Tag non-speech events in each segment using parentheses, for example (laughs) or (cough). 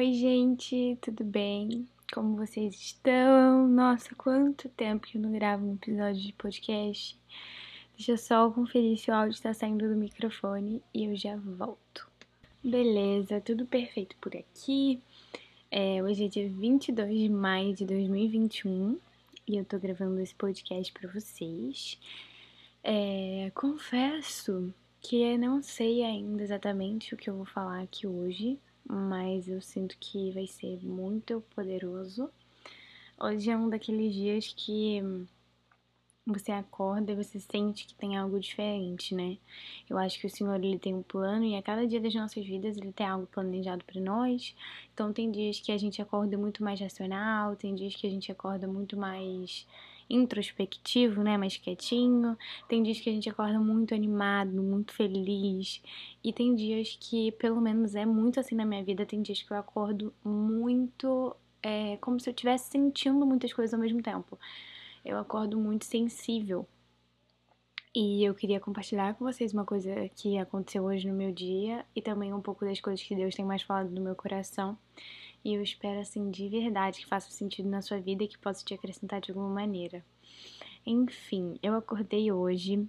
Oi, gente, tudo bem? Como vocês estão? Nossa, quanto tempo que eu não gravo um episódio de podcast. Deixa eu só conferir se o áudio está saindo do microfone e eu já volto. Beleza, tudo perfeito por aqui. É, hoje é dia 22 de maio de 2021 e eu tô gravando esse podcast para vocês. É, confesso que eu não sei ainda exatamente o que eu vou falar aqui hoje, mas eu sinto que vai ser muito poderoso. Hoje é um daqueles dias que você acorda e você sente que tem algo diferente, né? Eu acho que o Senhor ele tem um plano e a cada dia das nossas vidas ele tem algo planejado para nós. Então tem dias que a gente acorda muito mais racional, tem dias que a gente acorda muito mais introspectivo, né, mais quietinho. Tem dias que a gente acorda muito animado, muito feliz. E tem dias que, pelo menos é muito assim na minha vida, tem dias que eu acordo muito é, como se eu estivesse sentindo muitas coisas ao mesmo tempo. Eu acordo muito sensível. E eu queria compartilhar com vocês uma coisa que aconteceu hoje no meu dia e também um pouco das coisas que Deus tem mais falado no meu coração. E eu espero, assim, de verdade que faça sentido na sua vida e que possa te acrescentar de alguma maneira. Enfim, eu acordei hoje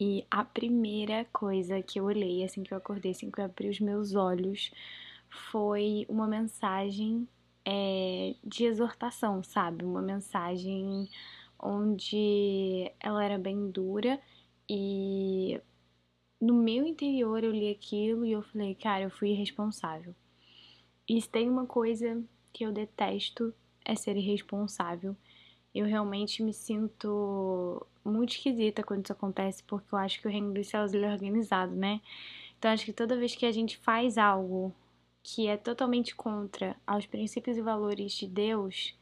e a primeira coisa que eu olhei, assim que eu acordei, assim que eu abri os meus olhos, foi uma mensagem é, de exortação, sabe? Uma mensagem onde ela era bem dura e no meu interior eu li aquilo e eu falei, cara, eu fui irresponsável. E se tem uma coisa que eu detesto é ser irresponsável. Eu realmente me sinto muito esquisita quando isso acontece, porque eu acho que o reino dos céus é organizado, né? Então acho que toda vez que a gente faz algo que é totalmente contra aos princípios e valores de Deus,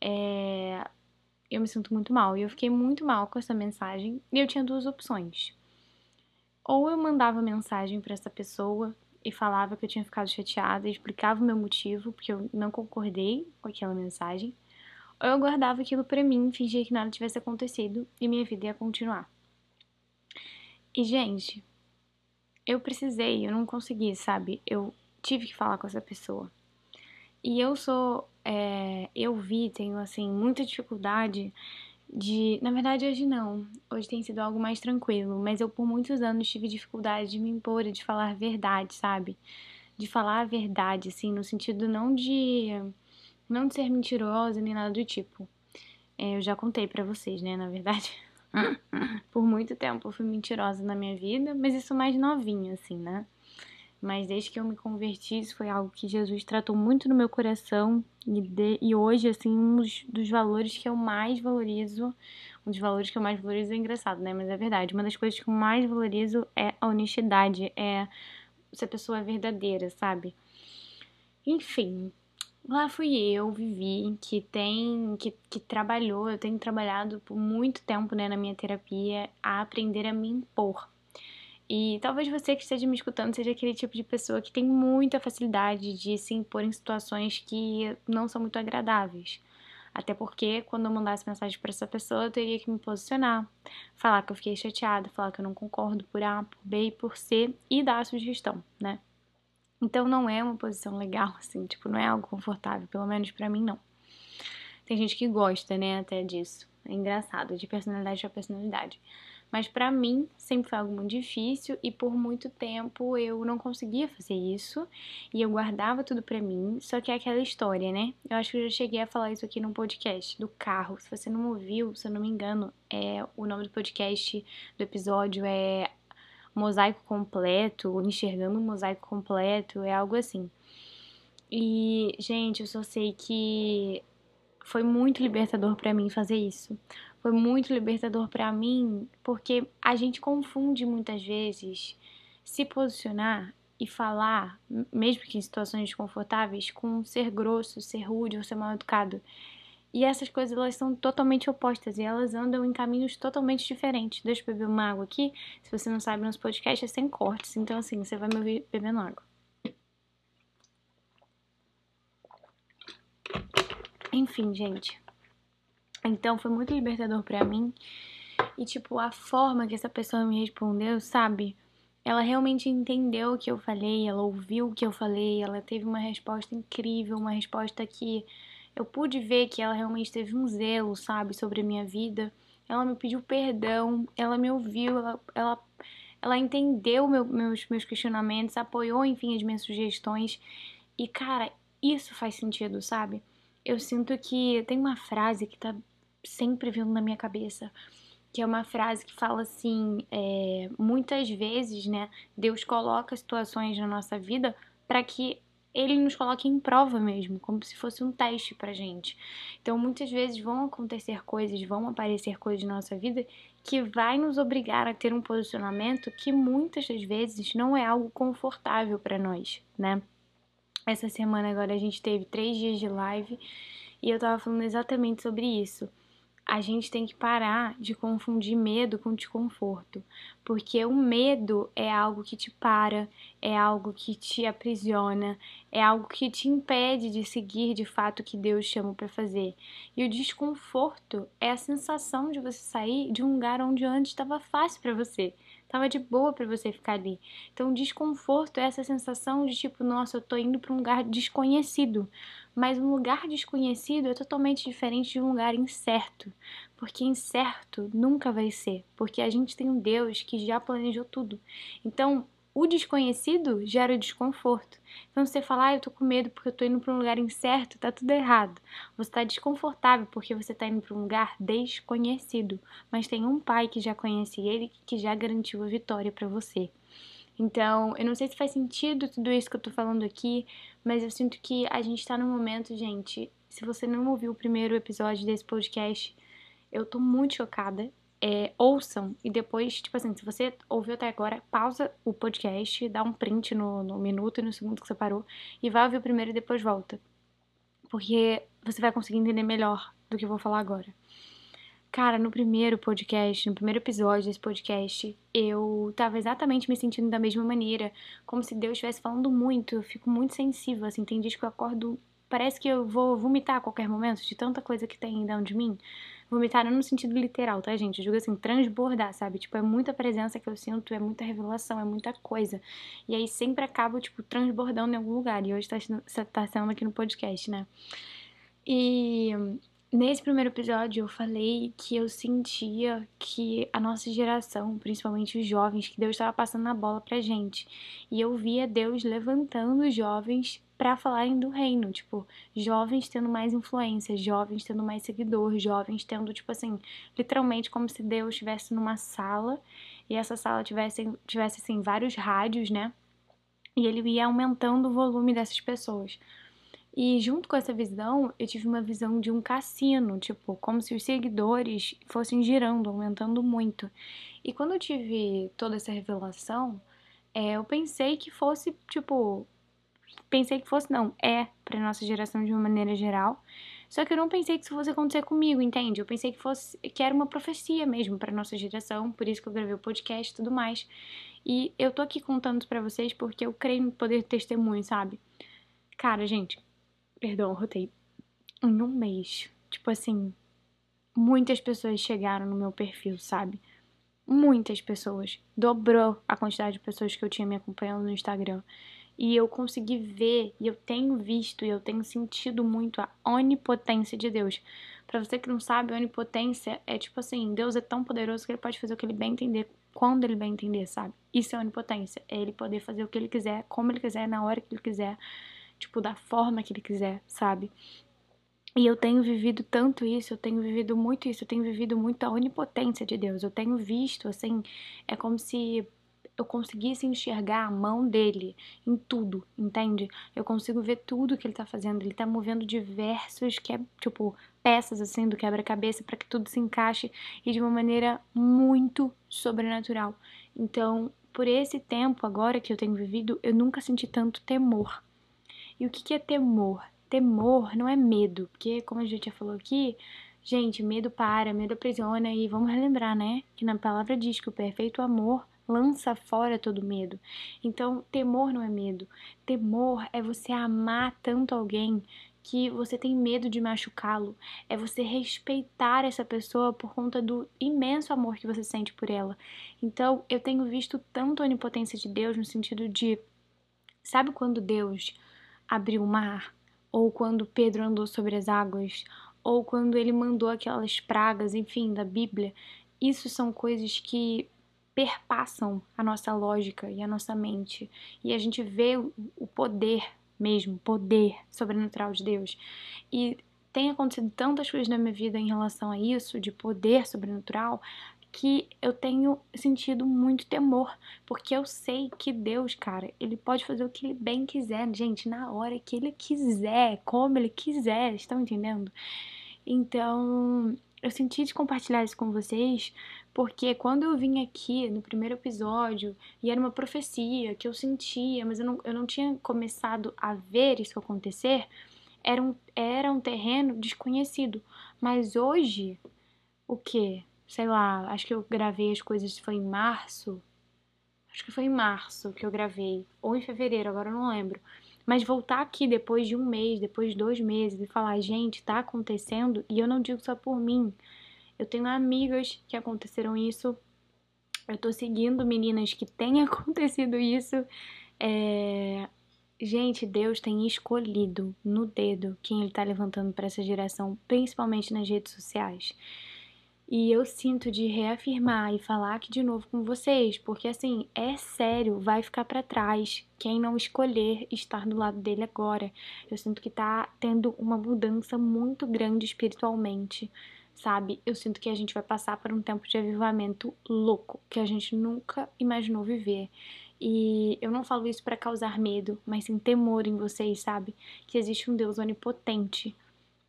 é... eu me sinto muito mal. E eu fiquei muito mal com essa mensagem. E eu tinha duas opções. Ou eu mandava mensagem para essa pessoa e falava que eu tinha ficado chateada e explicava o meu motivo, porque eu não concordei com aquela mensagem, ou eu guardava aquilo para mim, fingia que nada tivesse acontecido e minha vida ia continuar. E, gente, eu precisei, eu não consegui, sabe? Eu tive que falar com essa pessoa. E eu sou, é, eu vi, tenho assim, muita dificuldade de. Na verdade, hoje não. Hoje tem sido algo mais tranquilo. Mas eu, por muitos anos, tive dificuldade de me impor e de falar verdade, sabe? De falar a verdade, assim, no sentido não de. Não de ser mentirosa nem nada do tipo. É, eu já contei para vocês, né? Na verdade. (laughs) por muito tempo eu fui mentirosa na minha vida, mas isso mais novinha, assim, né? Mas desde que eu me converti, isso foi algo que Jesus tratou muito no meu coração e, de, e hoje, assim, um dos, dos, valores que eu mais valorizo, um dos valores que eu mais valorizo é engraçado, né? Mas é verdade, uma das coisas que eu mais valorizo é a honestidade, é se a pessoa é verdadeira, sabe? Enfim, lá fui eu, Vivi, que tem, que, que trabalhou, eu tenho trabalhado por muito tempo, né, na minha terapia, a aprender a me impor, e talvez você que esteja me escutando seja aquele tipo de pessoa que tem muita facilidade de se impor em situações que não são muito agradáveis. Até porque, quando eu mandasse mensagem para essa pessoa, eu teria que me posicionar, falar que eu fiquei chateada, falar que eu não concordo por A, por B e por C e dar a sugestão, né? Então não é uma posição legal, (laughs) assim, tipo, não é algo confortável, pelo menos para mim não. Tem gente que gosta, né, até disso. É engraçado, de personalidade para personalidade. Mas para mim sempre foi algo muito difícil e por muito tempo eu não conseguia fazer isso e eu guardava tudo para mim. Só que é aquela história, né? Eu acho que eu já cheguei a falar isso aqui num podcast do carro. Se você não ouviu, se eu não me engano, é o nome do podcast do episódio é Mosaico Completo, Enxergando o Mosaico Completo, é algo assim. E, gente, eu só sei que foi muito libertador para mim fazer isso foi muito libertador para mim, porque a gente confunde muitas vezes se posicionar e falar, mesmo que em situações desconfortáveis, com ser grosso, ser rude ou ser mal educado. E essas coisas elas são totalmente opostas e elas andam em caminhos totalmente diferentes. Deixa eu beber uma água aqui. Se você não sabe, nosso podcast é sem cortes, então assim, você vai me ouvir bebendo água. Enfim, gente. Então foi muito libertador para mim. E tipo, a forma que essa pessoa me respondeu, sabe? ela realmente entendeu o que eu falei, ela ouviu o que eu falei, ela teve uma resposta incrível, uma resposta que eu pude ver que ela realmente teve um zelo, sabe, sobre a minha vida. Ela me pediu perdão, ela me ouviu, ela, ela, ela entendeu meu, meus, meus questionamentos, apoiou, enfim, as minhas sugestões. E, cara, isso faz sentido, sabe? Eu sinto que tem uma frase que tá sempre vindo na minha cabeça, que é uma frase que fala assim: é, muitas vezes, né, Deus coloca situações na nossa vida para que ele nos coloque em prova mesmo, como se fosse um teste pra gente. Então, muitas vezes vão acontecer coisas, vão aparecer coisas na nossa vida que vai nos obrigar a ter um posicionamento que muitas das vezes não é algo confortável para nós, né? Essa semana agora a gente teve três dias de live e eu tava falando exatamente sobre isso a gente tem que parar de confundir medo com desconforto, porque o medo é algo que te para, é algo que te aprisiona, é algo que te impede de seguir de fato o que Deus chama para fazer. E o desconforto é a sensação de você sair de um lugar onde antes estava fácil para você, estava de boa para você ficar ali. Então, desconforto é essa sensação de tipo, nossa, eu tô indo para um lugar desconhecido. Mas um lugar desconhecido é totalmente diferente de um lugar incerto, porque incerto nunca vai ser, porque a gente tem um Deus que já planejou tudo. Então, o desconhecido gera desconforto. Então, você falar, ah, eu tô com medo porque eu tô indo para um lugar incerto, tá tudo errado. Você tá desconfortável porque você tá indo para um lugar desconhecido, mas tem um pai que já conhece ele que já garantiu a vitória para você. Então, eu não sei se faz sentido tudo isso que eu tô falando aqui, mas eu sinto que a gente tá num momento, gente. Se você não ouviu o primeiro episódio desse podcast, eu tô muito chocada. É, ouçam e depois, tipo assim, se você ouviu até agora, pausa o podcast, dá um print no, no minuto e no segundo que você parou e vai ouvir o primeiro e depois volta. Porque você vai conseguir entender melhor do que eu vou falar agora. Cara, no primeiro podcast, no primeiro episódio desse podcast, eu tava exatamente me sentindo da mesma maneira, como se Deus estivesse falando muito. Eu fico muito sensível, assim, tem dias que eu acordo, parece que eu vou vomitar a qualquer momento, de tanta coisa que tem dentro de mim. Vomitar não no sentido literal, tá, gente? Eu digo assim, transbordar, sabe? Tipo, é muita presença que eu sinto, é muita revelação, é muita coisa. E aí sempre acabo, tipo, transbordando em algum lugar. E hoje tá, tá sendo aqui no podcast, né? E Nesse primeiro episódio eu falei que eu sentia que a nossa geração, principalmente os jovens, que Deus estava passando a bola pra gente. E eu via Deus levantando os jovens para falarem do reino, tipo, jovens tendo mais influência, jovens tendo mais seguidor, jovens tendo, tipo assim, literalmente como se Deus estivesse numa sala e essa sala tivesse, tivesse assim, vários rádios, né? E ele ia aumentando o volume dessas pessoas. E junto com essa visão, eu tive uma visão de um cassino, tipo, como se os seguidores fossem girando, aumentando muito. E quando eu tive toda essa revelação, é, eu pensei que fosse, tipo, pensei que fosse, não, é para nossa geração de uma maneira geral. Só que eu não pensei que isso fosse acontecer comigo, entende? Eu pensei que fosse que era uma profecia mesmo para nossa geração, por isso que eu gravei o podcast e tudo mais. E eu tô aqui contando para vocês porque eu creio no poder de testemunho, sabe? Cara, gente, Perdão, rotei. Em um mês. Tipo assim, muitas pessoas chegaram no meu perfil, sabe? Muitas pessoas. Dobrou a quantidade de pessoas que eu tinha me acompanhando no Instagram. E eu consegui ver, e eu tenho visto, e eu tenho sentido muito a onipotência de Deus. Para você que não sabe, onipotência é tipo assim: Deus é tão poderoso que ele pode fazer o que ele bem entender, quando ele bem entender, sabe? Isso é onipotência. É ele poder fazer o que ele quiser, como ele quiser, na hora que ele quiser tipo, da forma que ele quiser, sabe? E eu tenho vivido tanto isso, eu tenho vivido muito isso, eu tenho vivido muito a onipotência de Deus. Eu tenho visto, assim, é como se eu conseguisse enxergar a mão dele em tudo, entende? Eu consigo ver tudo que ele tá fazendo. Ele tá movendo diversos, que é, tipo, peças assim do quebra-cabeça para que tudo se encaixe e de uma maneira muito sobrenatural. Então, por esse tempo agora que eu tenho vivido, eu nunca senti tanto temor e o que é temor? Temor não é medo, porque, como a gente já falou aqui, gente, medo para, medo aprisiona, e vamos relembrar, né? Que na palavra diz que o perfeito amor lança fora todo medo. Então, temor não é medo. Temor é você amar tanto alguém que você tem medo de machucá-lo, é você respeitar essa pessoa por conta do imenso amor que você sente por ela. Então, eu tenho visto tanto a onipotência de Deus no sentido de sabe quando Deus abriu o mar ou quando Pedro andou sobre as águas, ou quando ele mandou aquelas pragas, enfim, da Bíblia. Isso são coisas que perpassam a nossa lógica e a nossa mente. E a gente vê o poder mesmo, poder sobrenatural de Deus. E tem acontecido tantas coisas na minha vida em relação a isso, de poder sobrenatural, que eu tenho sentido muito temor, porque eu sei que Deus, cara, ele pode fazer o que ele bem quiser, gente, na hora que ele quiser, como ele quiser, estão entendendo? Então, eu senti de compartilhar isso com vocês, porque quando eu vim aqui no primeiro episódio, e era uma profecia que eu sentia, mas eu não, eu não tinha começado a ver isso acontecer, era um, era um terreno desconhecido. Mas hoje, o que? Sei lá, acho que eu gravei as coisas, foi em março. Acho que foi em março que eu gravei, ou em fevereiro, agora eu não lembro. Mas voltar aqui depois de um mês, depois de dois meses e falar, gente, tá acontecendo, e eu não digo só por mim. Eu tenho amigas que aconteceram isso. Eu tô seguindo meninas que têm (laughs) acontecido isso. É... Gente, Deus tem escolhido no dedo quem Ele tá levantando para essa geração, principalmente nas redes sociais. E eu sinto de reafirmar e falar aqui de novo com vocês, porque assim, é sério, vai ficar para trás quem não escolher estar do lado dele agora. Eu sinto que tá tendo uma mudança muito grande espiritualmente, sabe? Eu sinto que a gente vai passar por um tempo de avivamento louco, que a gente nunca imaginou viver. E eu não falo isso para causar medo, mas sim temor em vocês, sabe? Que existe um Deus onipotente,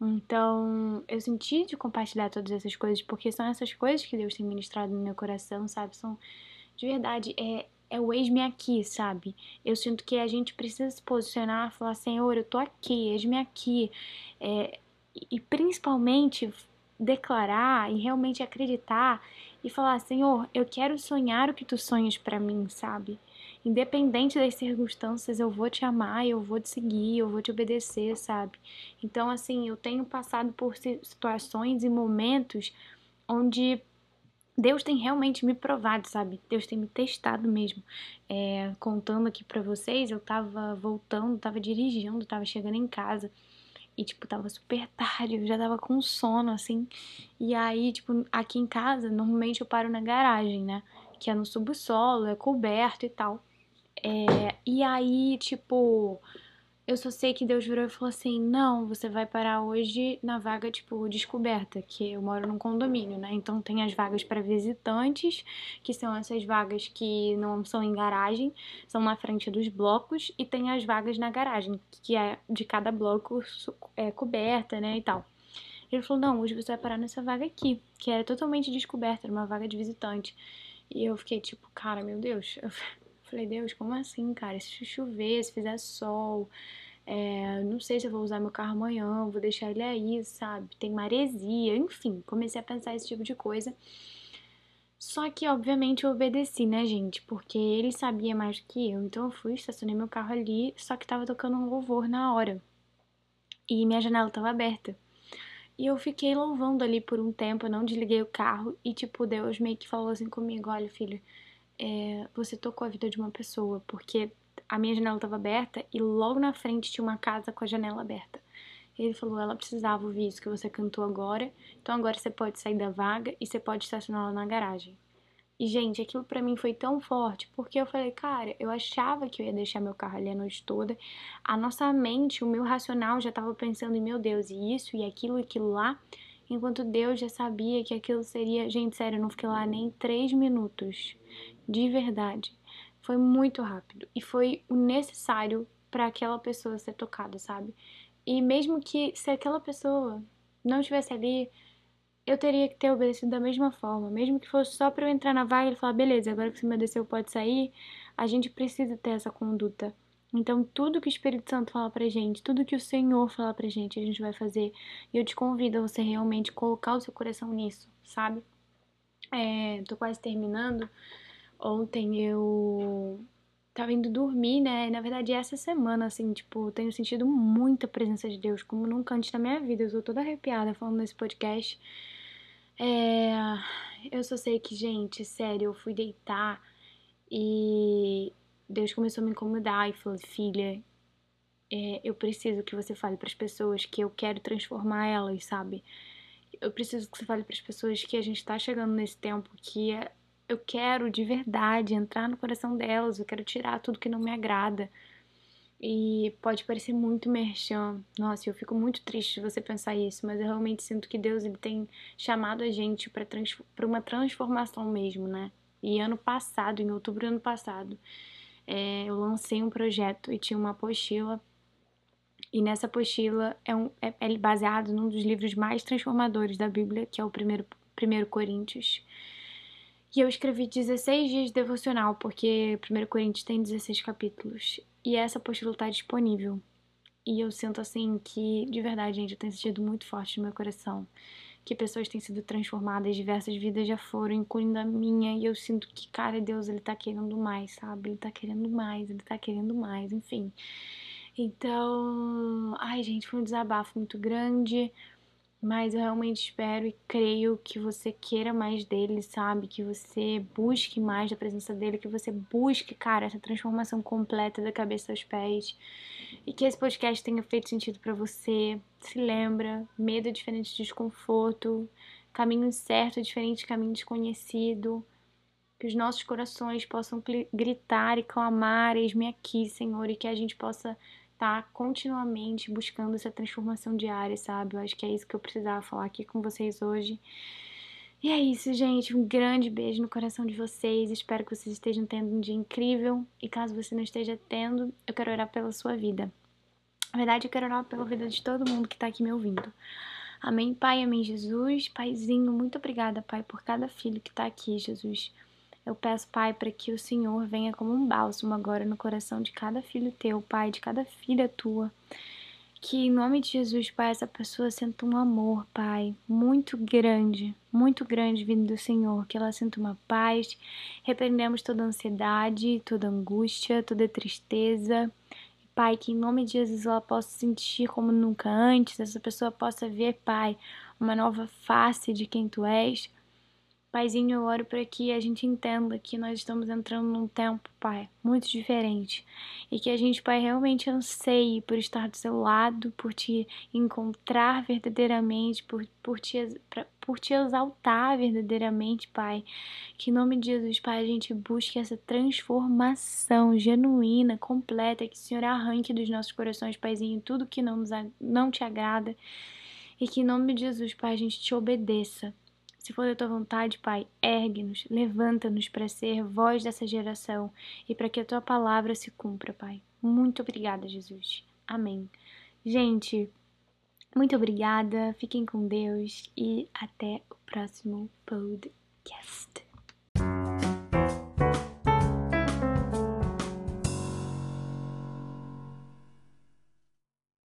então, eu senti de compartilhar todas essas coisas, porque são essas coisas que Deus tem ministrado no meu coração, sabe? São, de verdade, é, é o eis-me aqui, sabe? Eu sinto que a gente precisa se posicionar, falar, Senhor, eu tô aqui, eis-me aqui. É, e principalmente declarar e realmente acreditar e falar, Senhor, eu quero sonhar o que tu sonhas para mim, sabe? independente das circunstâncias, eu vou te amar, eu vou te seguir, eu vou te obedecer, sabe? Então, assim, eu tenho passado por situações e momentos onde Deus tem realmente me provado, sabe? Deus tem me testado mesmo. É, contando aqui pra vocês, eu tava voltando, tava dirigindo, tava chegando em casa. E, tipo, tava super tarde, eu já tava com sono, assim. E aí, tipo, aqui em casa, normalmente eu paro na garagem, né? Que é no subsolo, é coberto e tal. É, e aí, tipo, eu só sei que Deus virou e falou assim: não, você vai parar hoje na vaga, tipo, descoberta, que eu moro num condomínio, né? Então tem as vagas para visitantes, que são essas vagas que não são em garagem, são na frente dos blocos, e tem as vagas na garagem, que é de cada bloco é, coberta, né? E tal. Ele falou: não, hoje você vai parar nessa vaga aqui, que era totalmente descoberta, era uma vaga de visitante. E eu fiquei tipo, cara, meu Deus. (laughs) Falei, Deus, como assim, cara? Se chover, se fizer sol, é, não sei se eu vou usar meu carro amanhã, vou deixar ele aí, sabe? Tem maresia, enfim, comecei a pensar esse tipo de coisa. Só que, obviamente, eu obedeci, né, gente? Porque ele sabia mais que eu. Então eu fui, estacionei meu carro ali, só que tava tocando um louvor na hora. E minha janela tava aberta. E eu fiquei louvando ali por um tempo, eu não desliguei o carro. E, tipo, Deus meio que falou assim comigo: olha, filho é, você tocou a vida de uma pessoa, porque a minha janela estava aberta e logo na frente tinha uma casa com a janela aberta. Ele falou, ela precisava ouvir isso que você cantou agora, então agora você pode sair da vaga e você pode estacionar lá na garagem. E, gente, aquilo para mim foi tão forte, porque eu falei, cara, eu achava que eu ia deixar meu carro ali a noite toda. A nossa mente, o meu racional já tava pensando em, meu Deus, e isso, e aquilo, e aquilo lá. Enquanto Deus já sabia que aquilo seria. Gente, sério, eu não fiquei lá nem três minutos de verdade. Foi muito rápido e foi o necessário para aquela pessoa ser tocada, sabe? E mesmo que se aquela pessoa não estivesse ali, eu teria que ter obedecido da mesma forma, mesmo que fosse só para eu entrar na vaga e falar, beleza, agora que você me obedeceu pode sair, a gente precisa ter essa conduta. Então, tudo que o Espírito Santo fala pra gente, tudo que o Senhor fala pra gente, a gente vai fazer. E eu te convido a você realmente colocar o seu coração nisso, sabe? É, tô quase terminando. Ontem eu tava indo dormir, né? Na verdade, essa semana, assim, tipo, tenho sentido muita presença de Deus, como nunca antes na minha vida. Eu tô toda arrepiada falando nesse podcast. É... Eu só sei que, gente, sério, eu fui deitar e Deus começou a me incomodar e falou: Filha, é, eu preciso que você fale para as pessoas que eu quero transformar elas, sabe? Eu preciso que você fale para as pessoas que a gente tá chegando nesse tempo que é eu quero de verdade entrar no coração delas, eu quero tirar tudo que não me agrada. E pode parecer muito merchan. Nossa, eu fico muito triste de você pensar isso, mas eu realmente sinto que Deus ele tem chamado a gente para uma transformação mesmo, né? E ano passado, em outubro do ano passado, é, eu lancei um projeto e tinha uma apostila. E nessa apostila é, um, é, é baseado num dos livros mais transformadores da Bíblia, que é o primeiro, primeiro Coríntios. E eu escrevi 16 dias de devocional, porque 1 Coríntios tem 16 capítulos. E essa apostila está disponível. E eu sinto assim que, de verdade, gente, eu tenho sentido muito forte no meu coração. Que pessoas têm sido transformadas, diversas vidas já foram, incluindo a minha. E eu sinto que, cara, Deus, ele tá querendo mais, sabe? Ele tá querendo mais, ele tá querendo mais, enfim. Então, ai, gente, foi um desabafo muito grande. Mas eu realmente espero e creio que você queira mais dele, sabe? Que você busque mais da presença dele, que você busque, cara, essa transformação completa da cabeça aos pés. E que esse podcast tenha feito sentido para você. Se lembra, medo é diferente de desconforto, caminho certo é diferente de caminho desconhecido. Que os nossos corações possam gritar e clamar, eis-me aqui, Senhor, e que a gente possa tá continuamente buscando essa transformação diária, sabe? Eu acho que é isso que eu precisava falar aqui com vocês hoje. E é isso, gente. Um grande beijo no coração de vocês. Espero que vocês estejam tendo um dia incrível. E caso você não esteja tendo, eu quero orar pela sua vida. Na verdade, eu quero orar pela vida de todo mundo que tá aqui me ouvindo. Amém, Pai, amém, Jesus. Paizinho, muito obrigada, Pai, por cada filho que tá aqui, Jesus. Eu peço, Pai, para que o Senhor venha como um bálsamo agora no coração de cada filho teu, Pai, de cada filha tua. Que em nome de Jesus, Pai, essa pessoa sinta um amor, Pai, muito grande, muito grande vindo do Senhor. Que ela sinta uma paz. Repreendemos toda ansiedade, toda angústia, toda tristeza. Pai, que em nome de Jesus ela possa sentir como nunca antes, essa pessoa possa ver, Pai, uma nova face de quem tu és Paizinho, eu oro para que a gente entenda que nós estamos entrando num tempo, Pai, muito diferente. E que a gente, Pai, realmente anseie por estar do seu lado, por te encontrar verdadeiramente, por, por, te, pra, por te exaltar verdadeiramente, Pai. Que em nome de Jesus, Pai, a gente busque essa transformação genuína, completa, que o Senhor arranque dos nossos corações, Paizinho, tudo que não, nos, não te agrada. E que em nome de Jesus, Pai, a gente te obedeça se for da tua vontade, Pai, ergue-nos, levanta-nos para ser voz dessa geração e para que a tua palavra se cumpra, Pai. Muito obrigada, Jesus. Amém. Gente, muito obrigada, fiquem com Deus e até o próximo podcast.